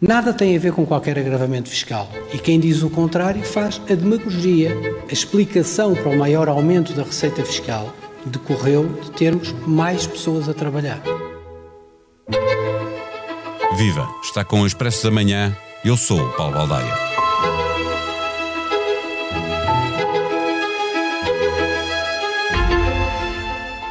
Nada tem a ver com qualquer agravamento fiscal. E quem diz o contrário faz a demagogia. A explicação para o maior aumento da receita fiscal decorreu de termos mais pessoas a trabalhar. Viva! Está com o Expresso da Manhã. Eu sou o Paulo Baldaia.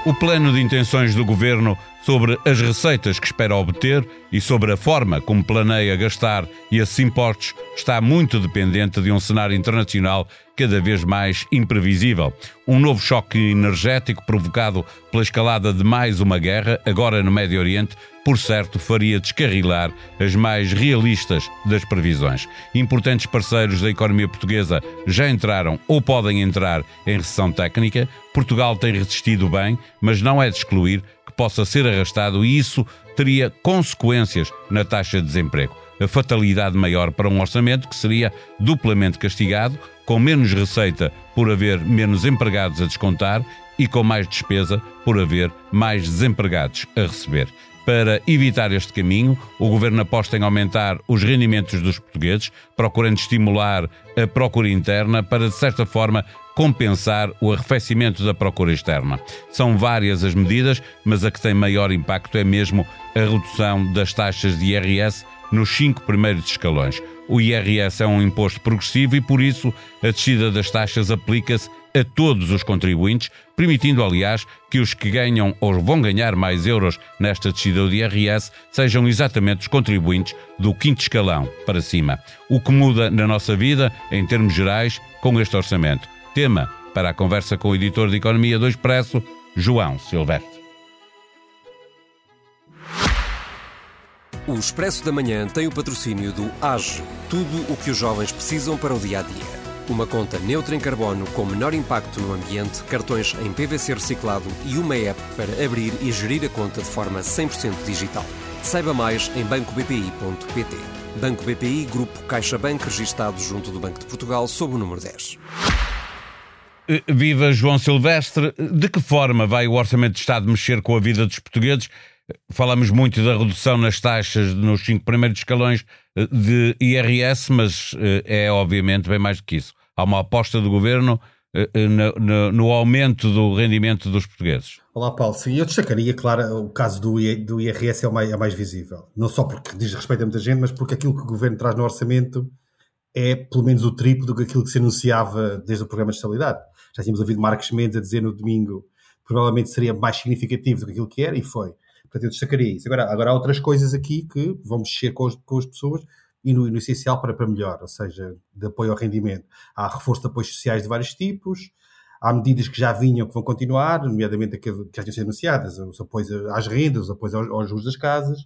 O plano de intenções do governo sobre as receitas que espera obter e sobre a forma como planeia gastar esses impostos está muito dependente de um cenário internacional cada vez mais imprevisível. Um novo choque energético provocado pela escalada de mais uma guerra, agora no Médio Oriente, por certo, faria descarrilar as mais realistas das previsões. Importantes parceiros da economia portuguesa já entraram ou podem entrar em recessão técnica. Portugal tem resistido bem, mas não é de excluir possa ser arrastado e isso teria consequências na taxa de desemprego. A fatalidade maior para um orçamento que seria duplamente castigado, com menos receita por haver menos empregados a descontar e com mais despesa por haver mais desempregados a receber. Para evitar este caminho, o governo aposta em aumentar os rendimentos dos portugueses, procurando estimular a procura interna para, de certa forma, compensar o arrefecimento da procura externa. São várias as medidas, mas a que tem maior impacto é mesmo a redução das taxas de IRS nos cinco primeiros escalões. O IRS é um imposto progressivo e, por isso, a descida das taxas aplica-se a todos os contribuintes, permitindo, aliás, que os que ganham ou vão ganhar mais euros nesta descida do IRS sejam exatamente os contribuintes do quinto escalão para cima. O que muda na nossa vida, em termos gerais, com este orçamento. Tema para a conversa com o editor de Economia do Expresso, João Silvestre. O Expresso da Manhã tem o patrocínio do AGE, tudo o que os jovens precisam para o dia a dia. Uma conta neutra em carbono com menor impacto no ambiente, cartões em PVC reciclado e uma app para abrir e gerir a conta de forma 100% digital. Saiba mais em bancobpi.pt. Banco BPI, Grupo CaixaBank, registado junto do Banco de Portugal, sob o número 10. Eh, viva João Silvestre. De que forma vai o Orçamento de Estado mexer com a vida dos portugueses? Falamos muito da redução nas taxas nos cinco primeiros escalões eh, de IRS, mas eh, é obviamente bem mais do que isso. Há uma aposta do governo no, no, no, aumento do rendimento dos portugueses. Olá, Paulo. Sim, eu destacaria, claro, o caso do, do IRS é o, mais, é mais visível. Não só porque diz respeito a muita gente, mas porque aquilo que o governo traz no orçamento é pelo menos o triplo do que aquilo que se anunciava desde o programa de estabilidade. Já tínhamos ouvido Marcos Mendes a dizer no domingo provavelmente seria mais significativo do que aquilo que era e foi. Portanto, eu destacaria isso. Agora, agora há outras coisas aqui que vão mexer com, os, com as pessoas e no, no, essencial para, para melhor, ou seja, de apoio ao rendimento. Há reforço de apoios sociais de vários tipos, há medidas que já vinham que vão continuar, nomeadamente aquelas que já tinham sido anunciadas, os apoios às rendas, os apoios aos, aos juros das casas.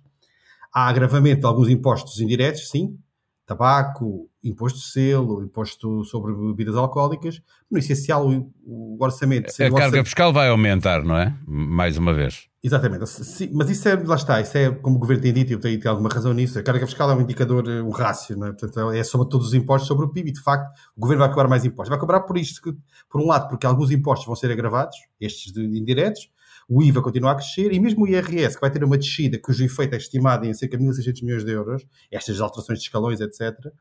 Há agravamento de alguns impostos indiretos, sim, tabaco, imposto de selo, imposto sobre bebidas alcoólicas. No essencial, o, o orçamento. A carga orçamento... fiscal vai aumentar, não é? Mais uma vez. Exatamente. Sim, mas isso é, lá está, isso é, como o governo tem dito, e eu tenho, tenho alguma razão nisso, a carga fiscal é um indicador, um rácio, não é? Portanto, é sobre todos os impostos sobre o PIB, e de facto, o governo vai cobrar mais impostos. Vai cobrar por isto, que, por um lado, porque alguns impostos vão ser agravados, estes de, indiretos, o IVA continua a crescer e mesmo o IRS, que vai ter uma descida cujo efeito é estimado em cerca de 1.600 milhões de euros, estas alterações de escalões, etc.,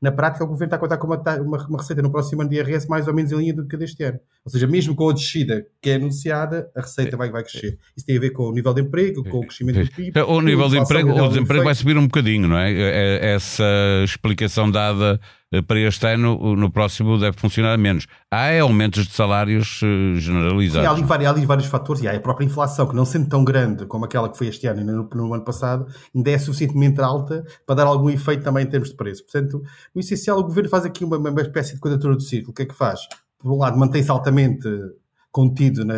na prática o governo está a contar com uma, uma, uma, receita no próximo ano de IRS mais ou menos em linha do que deste ano. Ou seja, mesmo com a descida que é anunciada, a receita vai, vai crescer. Isso tem a ver com o nível de emprego, com o crescimento do PIB. O nível de emprego, o desemprego vai subir um bocadinho, não é? é, é essa explicação dada para este ano, no próximo deve funcionar menos. Há é aumentos de salários eh, generalizados. Sim, há ali, vários, há ali vários fatores, e há a própria inflação, que não sendo tão grande como aquela que foi este ano e no, no, ano passado, ainda é suficientemente alta para dar algum efeito também em termos de preço. Portanto, no essencial, o governo faz aqui uma, uma espécie de quadratura do círculo. O que é que faz? Por um lado, mantém-se altamente contido na,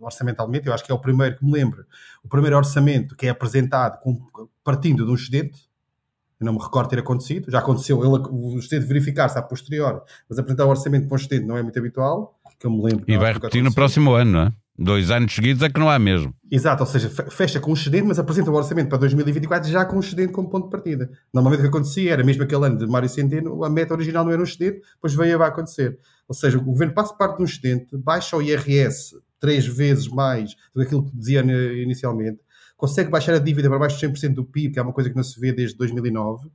orçamentalmente, eu acho que é o primeiro que me lembro, o primeiro orçamento que é apresentado com, partindo de um excedente, eu não me recordo ter acontecido. Já aconteceu ele, o excedente verificar-se a posterior, mas apresentar o orçamento para o excedente não é muito habitual, que eu me lembro. E vai repetir no próximo ano, não é? Dois anos seguidos é que não há mesmo. Exato, ou seja, fecha com um excedente, mas apresenta o orçamento para 2024 já com um excedente como ponto de partida. Normalmente o que acontecia era, mesmo aquele ano de Mário Centeno, a meta original não era um excedente, depois veio a acontecer. Ou seja, o governo passa parte de um excedente, baixa o IRS três vezes mais do que aquilo que dizia inicialmente, consegue baixar a dívida para baixo de 100% do PIB, que é uma coisa que não se vê desde 2009,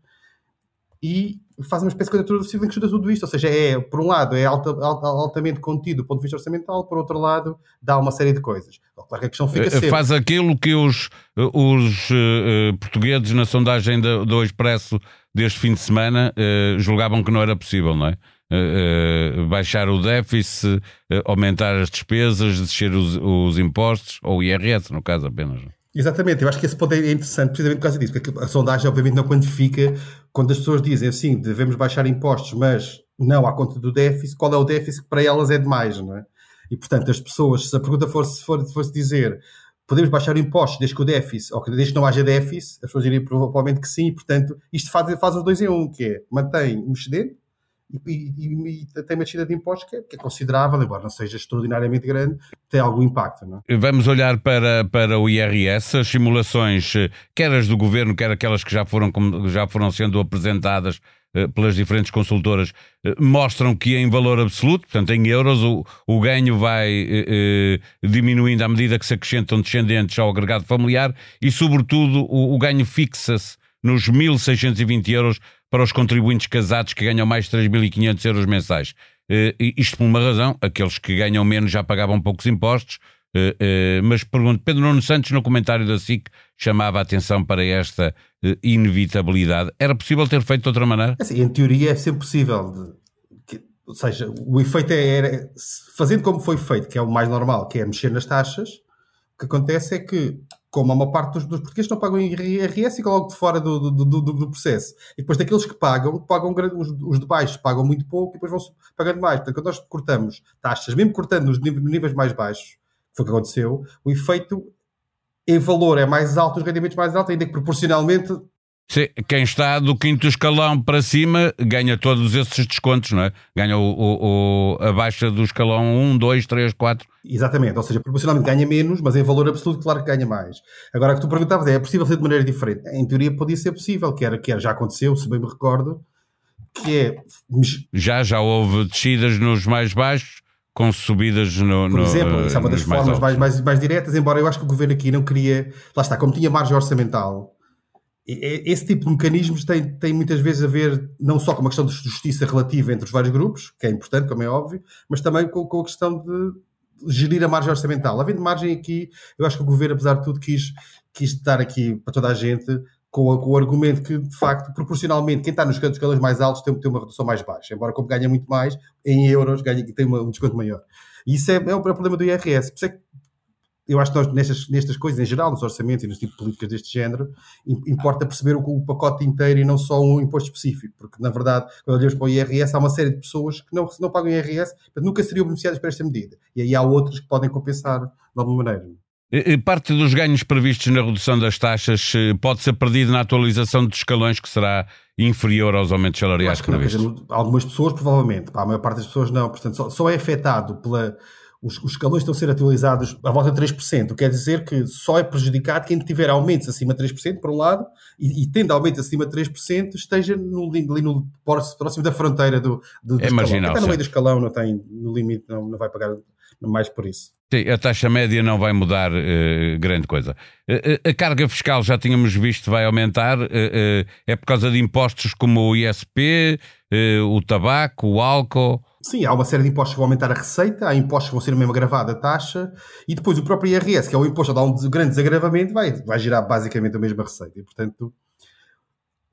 e faz uma espécie de quadratura possível que ajuda tudo isto. Ou seja, é, por um lado, é alta, alta, altamente contido do ponto de vista orçamental, por outro lado, dá uma série de coisas. Claro que a questão fica eh, sempre. Faz aquilo que os, os uh, portugueses, na sondagem do, do Expresso deste fim de semana, uh, julgavam que não era possível, não é? Uh, baixar o déficit, aumentar as despesas, descer os, os impostos, ou o IRS, no caso apenas. Exatamente, eu acho que esse ponto é interessante precisamente por causa disso, porque a sondagem obviamente não quantifica quando as pessoas dizem assim, devemos baixar impostos, mas não à conta do déficit, qual é o déficit que para elas é demais, não é? E portanto, as pessoas, se a pergunta fosse, fosse dizer podemos baixar impostos desde que o déficit, ou desde que não haja déficit, as pessoas diriam provavelmente que sim, portanto, isto faz, faz os dois em um, que é mantém o excedente e, e, e, tem uma descida de impostos que é, que é, considerável, embora não seja extraordinariamente grande, tem algum impacto. É? Vamos olhar para, para o IRS, as simulações, eh, quer as do governo, quer aquelas que já foram, já foram sendo apresentadas eh, pelas diferentes consultoras, eh, mostram que em valor absoluto, portanto em euros, o, o ganho vai eh, diminuindo à medida que se acrescentam descendentes ao agregado familiar e, sobretudo, o, o ganho fixa-se nos 1.620 euros para os contribuintes casados que ganham mais de 3.500 euros mensais. Uh, isto por uma razão, aqueles que ganham menos já pagavam poucos impostos, uh, uh, mas pergunto, Pedro Nuno Santos no comentário da SIC chamava a atenção para esta inevitabilidade. Era possível ter feito de outra maneira? Assim, em teoria é sempre possível. De, que, ou seja, o efeito é, era, fazendo como foi feito, que é o mais normal, que é mexer nas taxas, o que acontece é que como a uma parte dos, dos portugueses não pagam IRS e ficam logo de fora do, do, do, do, processo. E depois daqueles que pagam, pagam os, os de baixo pagam muito pouco e depois vão pagando mais. Portanto, quando nós cortamos taxas, mesmo cortando nos níveis mais baixos, que foi o que aconteceu, o efeito em valor é mais alto, os rendimentos mais altos, ainda que proporcionalmente quem está do quinto escalão para cima ganha todos esses descontos, não é? Ganha o, o, o a baixa do escalão 1, 2, 3, 4. Exatamente, ou seja, proporcionalmente ganha menos, mas em valor absoluto, claro que ganha mais. Agora, o que tu perguntavas é: é possível ser de maneira diferente? Em teoria, podia ser possível, que era, que era já aconteceu, se bem me recordo, que é. Já, já houve descidas nos mais baixos com subidas no. Por exemplo, isso é uma das formas mais, mais, mais, mais diretas, embora eu acho que o governo aqui não queria. Lá está, como tinha margem orçamental esse tipo de mecanismos tem, tem muitas vezes a ver não só com uma questão de justiça relativa entre os vários grupos, que é importante, como é óbvio, mas também com, com a questão de gerir a margem orçamental. Havendo margem aqui, eu acho que o governo, apesar de tudo, quis, quis dar aqui para toda a gente com, a, com o argumento que, de facto, proporcionalmente, quem está nos escalões mais altos tem, tem uma redução mais baixa, embora como ganha muito mais, em euros ganha, tem uma, um desconto maior. E isso é, é o problema do IRS. Por isso é que eu acho que nós, nestas, nestas coisas, em geral, nos orçamentos e nos tipos de políticas deste género, importa perceber o, o, pacote inteiro e não só um imposto específico, porque, na verdade, quando olhamos para o IRS, há uma série de pessoas que não, não pagam IRS, nunca seriam beneficiadas por esta medida. E aí há outras que podem compensar de alguma maneira. Parte dos ganhos previstos na redução das taxas eh, pode ser perdido na atualização dos escalões, que será inferior aos aumentos salariais previstos? Algumas pessoas, provavelmente. Para a maior parte das pessoas, não. Portanto, só, só é afetado pela os, os escalões estão a ser atualizados à volta de 3%, quer dizer que só é prejudicado quem tiver aumentos acima de 3%, por um lado, e, e tendo aumentos acima de 3%, esteja no, ali no, próximo da fronteira do, do, é marginal. Está no meio do escalão, não tem, no limite, não, não vai pagar mais por isso. Sim, a taxa média não vai mudar uh, grande coisa. Uh, a carga fiscal, já tínhamos visto, vai aumentar. Uh, é por causa de impostos como o ISP, o tabaco, o álcool. Sim, há uma série de impostos que vão aumentar a receita, há impostos que vão ser mesmo agravada a taxa, e depois o próprio IRS, que é o imposto a dar um grande desagravamento, vai, vai gerar basicamente a mesma receita. E, portanto,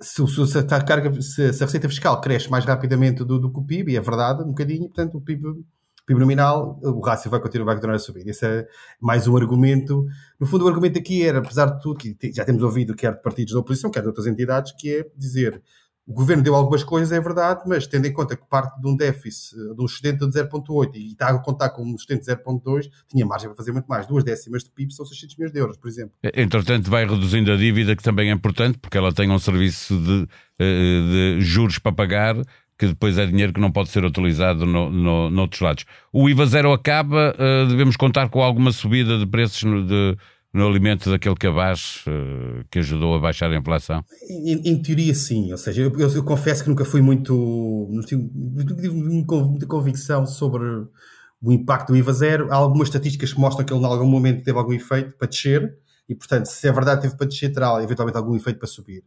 se, se, a, carga, se, se a receita fiscal cresce mais rapidamente do, do que o PIB, e é verdade, um bocadinho, portanto, o PIB, PIB nominal, o rácio vai continuar, vai continuar a subir. Esse é mais um argumento. No fundo, o argumento aqui era, apesar de tudo, que já temos ouvido quer de partidos da oposição, quer de outras entidades, que é dizer o governo deu algumas coisas, é verdade, mas tendo em conta que parte de um déficit, de um excedente de 0,8 e está a contar com um excedente de 0,2, tinha margem para fazer muito mais. Duas décimas de PIB são 600 milhões de euros, por exemplo. Entretanto, vai reduzindo a dívida, que também é importante, porque ela tem um serviço de, eh, de juros para pagar, que depois é dinheiro que não pode ser utilizado no, no, noutros lados. O IVA zero acaba, eh, devemos contar com alguma subida de preços de no alimento daquele cabaz uh, que ajudou a baixar a inflação? Em, em teoria, sim. Ou seja, eu, eu, eu, confesso que nunca fui muito. Não tive muita convicção sobre o impacto do IVA zero. Há algumas estatísticas que mostram que ele, em algum momento, teve algum efeito para descer. E, portanto, se é verdade teve para descer, terá eventualmente algum efeito para subir.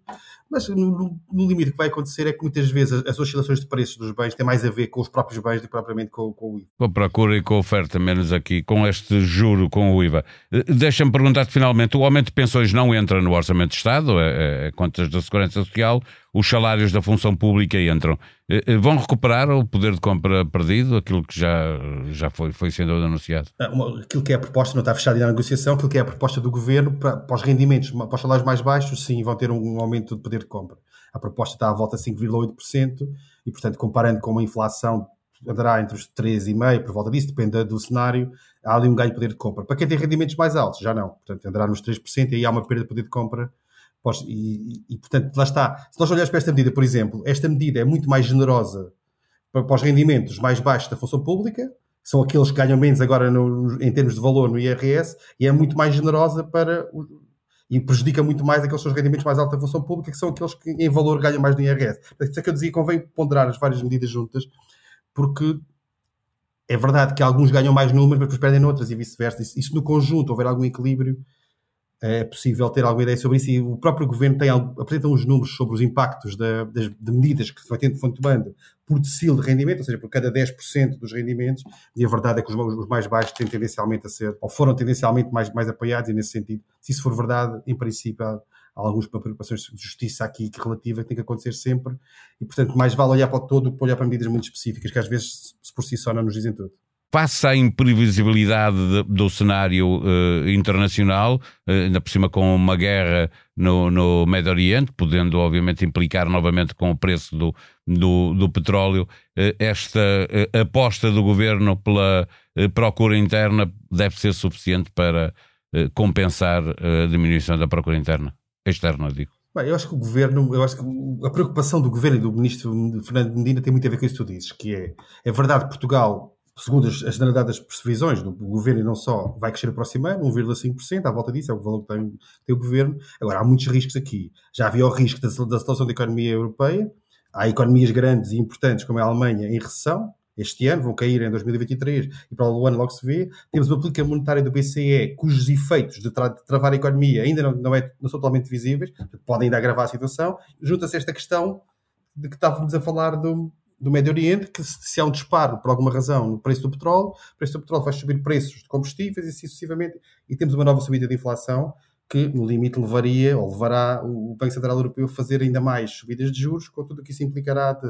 Mas no, no limite que vai acontecer é que muitas vezes as, oscilações de preços dos bens têm mais a ver com os próprios bens do que propriamente com, com o IVA. Com a procura e com a oferta, menos aqui, com este juro com o IVA. Eh, deixa-me perguntar-te finalmente: o aumento de pensões não entra no Orçamento de Estado, é, é contas da Segurança Social, os salários da função pública entram. Eh, eh, vão recuperar o poder de compra perdido, aquilo que já, já foi, foi sendo anunciado? Ah, aquilo que é a proposta, não está fechado ainda a negociação, aquilo que é a proposta do governo para, para os rendimentos, para os salários mais baixos, sim, vão ter um aumento de poder de compra. A proposta está à volta de 5,8% e, portanto, comparando com uma inflação andará entre os 3,5% por volta disso, depende do cenário, há ali um ganho de poder de compra. Para quem tem rendimentos mais altos, já não. Portanto, andará nos 3% e aí há uma perda de poder de compra e, e, portanto, lá está. Se nós olharmos para esta medida, por exemplo, esta medida é muito mais generosa para, para os rendimentos mais baixos da função pública, são aqueles que ganham menos agora no, em termos de valor no IRS, e é muito mais generosa para. e prejudica muito mais aqueles que rendimentos mais altos da função pública, que são aqueles que em valor ganham mais no IRS. Portanto, isso é que eu dizia, convém ponderar as várias medidas juntas, porque é verdade que alguns ganham mais números, mas depois perdem noutras e vice-versa. Isso, isso no conjunto, houver algum equilíbrio, é possível ter alguma ideia sobre isso e o próprio governo tem, apresenta uns números sobre os impactos de, de, de medidas que se vai tendo tomando por decil de rendimento, ou seja, por cada 10% dos rendimentos, e a verdade é que os, os, mais baixos têm tendencialmente a ser, ou foram tendencialmente mais, mais apoiados, e nesse sentido, se isso for verdade, em princípio há, há algumas preocupações de justiça aqui que relativa que tem que acontecer sempre, e portanto mais vale olhar para o todo do que olhar para medidas muito específicas, que às vezes por si só não nos dizem tudo face à imprevisibilidade de, do cenário uh, internacional, uh, ainda por cima com uma guerra no, no Médio Oriente, podendo obviamente implicar novamente com o preço do, do, do petróleo, uh, esta aposta do governo pela procura interna deve ser suficiente para compensar a diminuição da procura interna, externa, digo. Bem, eu acho que o governo, eu acho que a preocupação do governo e do ministro Fernando Medina tem muito a ver com isso que tu dizes, que é, é verdade, Portugal segundo as, as generalidades previsões do governo e não só, vai crescer o próximo ano, 1,5%, à volta disso, é o valor que tem, tem, o governo. Agora, há muitos riscos aqui. Já havia o risco da, da situação da economia europeia, há economias grandes e importantes, como a Alemanha, em recessão, este ano, vão cair em 2023 e para o ano logo se vê. Temos uma política monetária do BCE cujos efeitos de, tra de travar a economia ainda não, não, é, não, são totalmente visíveis, podem ainda agravar a situação. Junta-se esta questão de que estávamos a falar do, do Médio Oriente, que se há um disparo, por alguma razão, no preço do petróleo, o preço do petróleo faz subir preços de combustíveis e assim sucessivamente, e temos uma nova subida de inflação que, no limite, levaria ou levará o Banco Central Europeu a fazer ainda mais subidas de juros, com tudo o que isso implicará de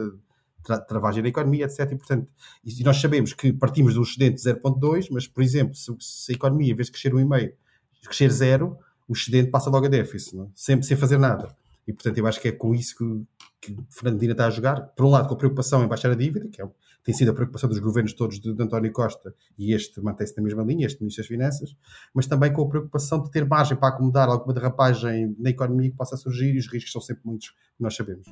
tra travagem da economia, etc. E, portanto, e nós sabemos que partimos de um excedente de 0,2, mas, por exemplo, se, se, a economia, em vez de crescer 1,5, crescer 0, o excedente passa logo a déficit, não? É? Sem, sem fazer nada. E, portanto, eu acho que é com isso que, que Fernandina está a jogar. Por um lado, com a preocupação em baixar a dívida, que é, tem sido a preocupação dos governos todos de, de António Costa, e este mantém-se na mesma linha, este Ministro das Finanças, mas também com a preocupação de ter margem para acomodar alguma derrapagem na economia que possa surgir, e os riscos são sempre muitos, nós sabemos.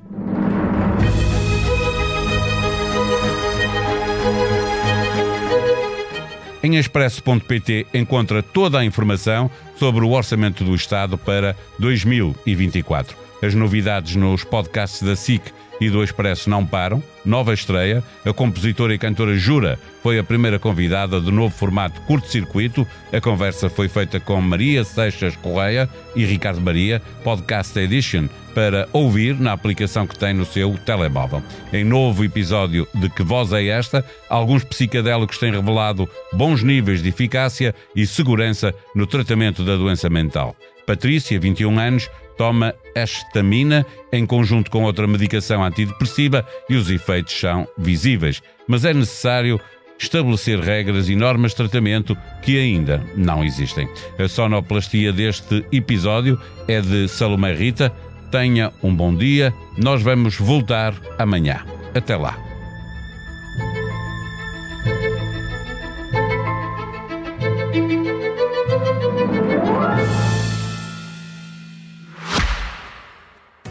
Em expresso.pt encontra toda a informação sobre o orçamento do Estado para 2024. As novidades nos podcasts da SIC e do Expresso não param. Nova estreia, a compositora e cantora Jura foi a primeira convidada do novo formato curto-circuito. A conversa foi feita com Maria Seixas Correia e Ricardo Maria, Podcast Edition, para ouvir na aplicação que tem no seu telemóvel. Em novo episódio de Que Voz é Esta, alguns psicadélicos têm revelado bons níveis de eficácia e segurança no tratamento da doença mental. Patrícia, 21 anos, toma estamina em conjunto com outra medicação antidepressiva e os efeitos são visíveis. Mas é necessário estabelecer regras e normas de tratamento que ainda não existem. A sonoplastia deste episódio é de Salomé Rita. Tenha um bom dia. Nós vamos voltar amanhã. Até lá.